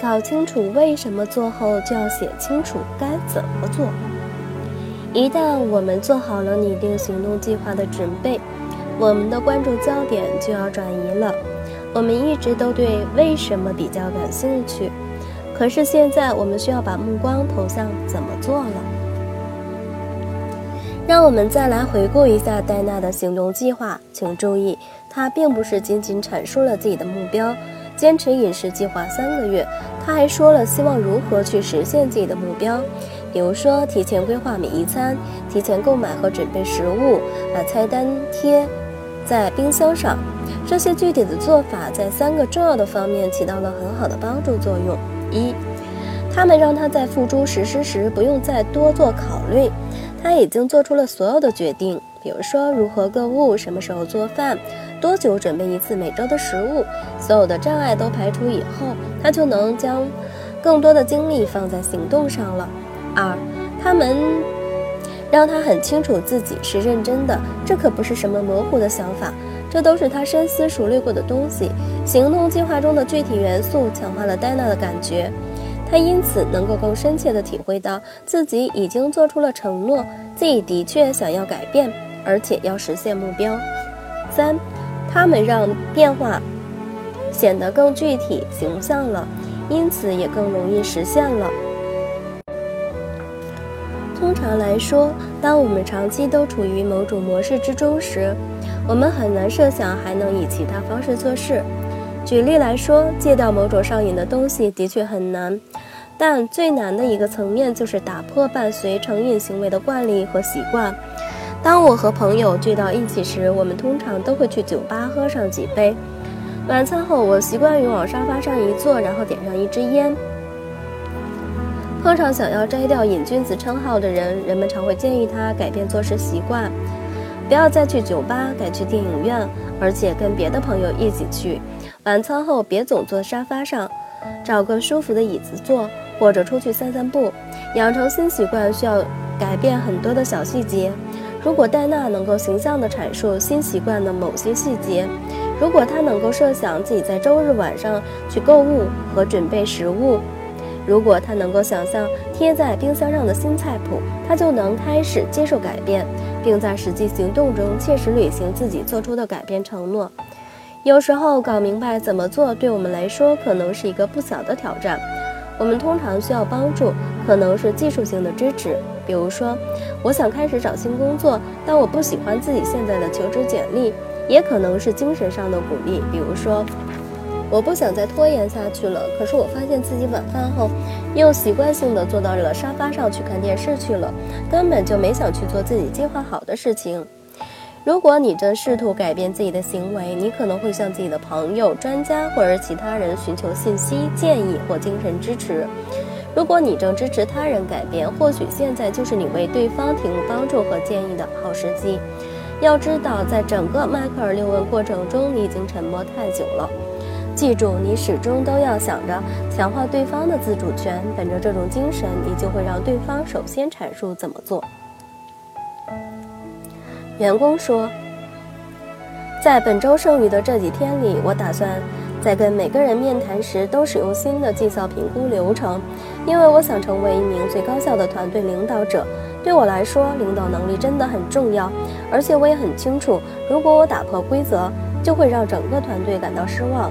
搞清楚为什么做后，就要写清楚该怎么做。一旦我们做好了拟定行动计划的准备，我们的关注焦点就要转移了。我们一直都对为什么比较感兴趣，可是现在我们需要把目光投向怎么做了。让我们再来回顾一下戴娜的行动计划，请注意，她并不是仅仅阐述了自己的目标。坚持饮食计划三个月，他还说了希望如何去实现自己的目标，比如说提前规划每一餐，提前购买和准备食物，把菜单贴在冰箱上。这些具体的做法在三个重要的方面起到了很好的帮助作用。一，他们让他在付诸实施时不用再多做考虑，他已经做出了所有的决定，比如说如何购物，什么时候做饭。多久准备一次每周的食物？所有的障碍都排除以后，他就能将更多的精力放在行动上了。二，他们让他很清楚自己是认真的，这可不是什么模糊的想法，这都是他深思熟虑过的东西。行动计划中的具体元素强化了戴娜的感觉，他因此能够更深切地体会到自己已经做出了承诺，自己的确想要改变，而且要实现目标。三。他们让变化显得更具体形象了，因此也更容易实现了。通常来说，当我们长期都处于某种模式之中时，我们很难设想还能以其他方式做事。举例来说，戒掉某种上瘾的东西的确很难，但最难的一个层面就是打破伴随成瘾行为的惯例和习惯。当我和朋友聚到一起时，我们通常都会去酒吧喝上几杯。晚餐后，我习惯于往沙发上一坐，然后点上一支烟。碰上想要摘掉瘾君子称号的人，人们常会建议他改变做事习惯，不要再去酒吧，改去电影院，而且跟别的朋友一起去。晚餐后别总坐沙发上，找个舒服的椅子坐，或者出去散散步。养成新习惯需要改变很多的小细节。如果戴娜能够形象地阐述新习惯的某些细节，如果她能够设想自己在周日晚上去购物和准备食物，如果她能够想象贴在冰箱上的新菜谱，她就能开始接受改变，并在实际行动中切实履行自己做出的改变承诺。有时候搞明白怎么做对我们来说可能是一个不小的挑战，我们通常需要帮助，可能是技术性的支持。比如说，我想开始找新工作，但我不喜欢自己现在的求职简历，也可能是精神上的鼓励。比如说，我不想再拖延下去了，可是我发现自己晚饭后又习惯性的坐到了沙发上去看电视去了，根本就没想去做自己计划好的事情。如果你正试图改变自己的行为，你可能会向自己的朋友、专家或者其他人寻求信息、建议或精神支持。如果你正支持他人改变，或许现在就是你为对方提供帮助和建议的好时机。要知道，在整个迈克尔六问过程中，你已经沉默太久了。记住，你始终都要想着强化对方的自主权。本着这种精神，你就会让对方首先阐述怎么做。员工说，在本周剩余的这几天里，我打算。在跟每个人面谈时，都使用新的绩效评估流程，因为我想成为一名最高效的团队领导者。对我来说，领导能力真的很重要，而且我也很清楚，如果我打破规则，就会让整个团队感到失望。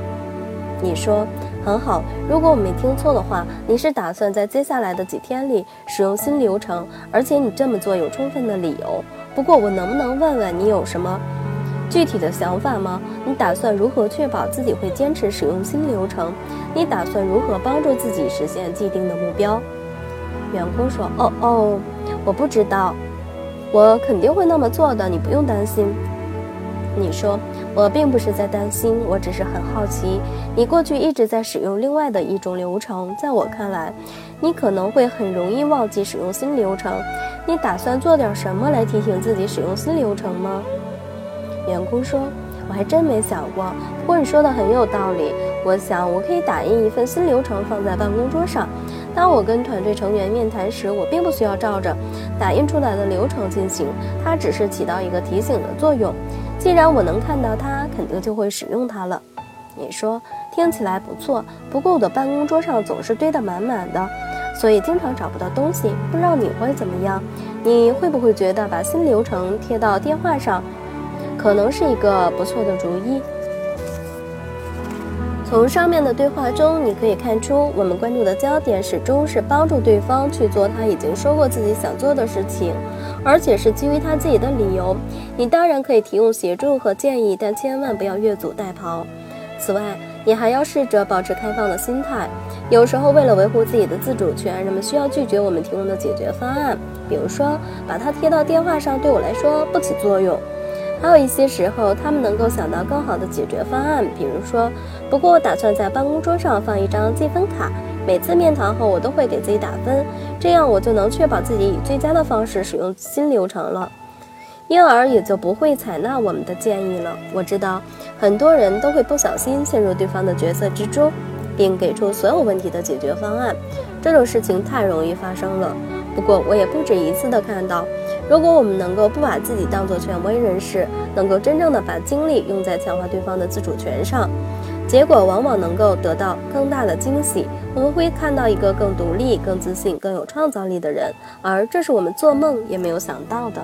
你说很好，如果我没听错的话，你是打算在接下来的几天里使用新流程，而且你这么做有充分的理由。不过，我能不能问问你有什么？具体的想法吗？你打算如何确保自己会坚持使用新流程？你打算如何帮助自己实现既定的目标？员工说：“哦哦，我不知道，我肯定会那么做的，你不用担心。”你说：“我并不是在担心，我只是很好奇。你过去一直在使用另外的一种流程，在我看来，你可能会很容易忘记使用新流程。你打算做点什么来提醒自己使用新流程吗？”员工说：“我还真没想过，不过你说的很有道理。我想我可以打印一份新流程放在办公桌上。当我跟团队成员面谈时，我并不需要照着打印出来的流程进行，它只是起到一个提醒的作用。既然我能看到它，肯定就会使用它了。”你说听起来不错，不过我的办公桌上总是堆得满满的，所以经常找不到东西。不知道你会怎么样？你会不会觉得把新流程贴到电话上，可能是一个不错的主意？从上面的对话中，你可以看出，我们关注的焦点始终是帮助对方去做他已经说过自己想做的事情，而且是基于他自己的理由。你当然可以提供协助和建议，但千万不要越俎代庖。此外，你还要试着保持开放的心态。有时候，为了维护自己的自主权，人们需要拒绝我们提供的解决方案，比如说把它贴到电话上，对我来说不起作用。还有一些时候，他们能够想到更好的解决方案，比如说，不过我打算在办公桌上放一张积分卡，每次面谈后我都会给自己打分，这样我就能确保自己以最佳的方式使用新流程了，因而也就不会采纳我们的建议了。我知道很多人都会不小心陷入对方的角色之中，并给出所有问题的解决方案，这种事情太容易发生了。不过我也不止一次的看到。如果我们能够不把自己当作权威人士，能够真正的把精力用在强化对方的自主权上，结果往往能够得到更大的惊喜。我们会看到一个更独立、更自信、更有创造力的人，而这是我们做梦也没有想到的。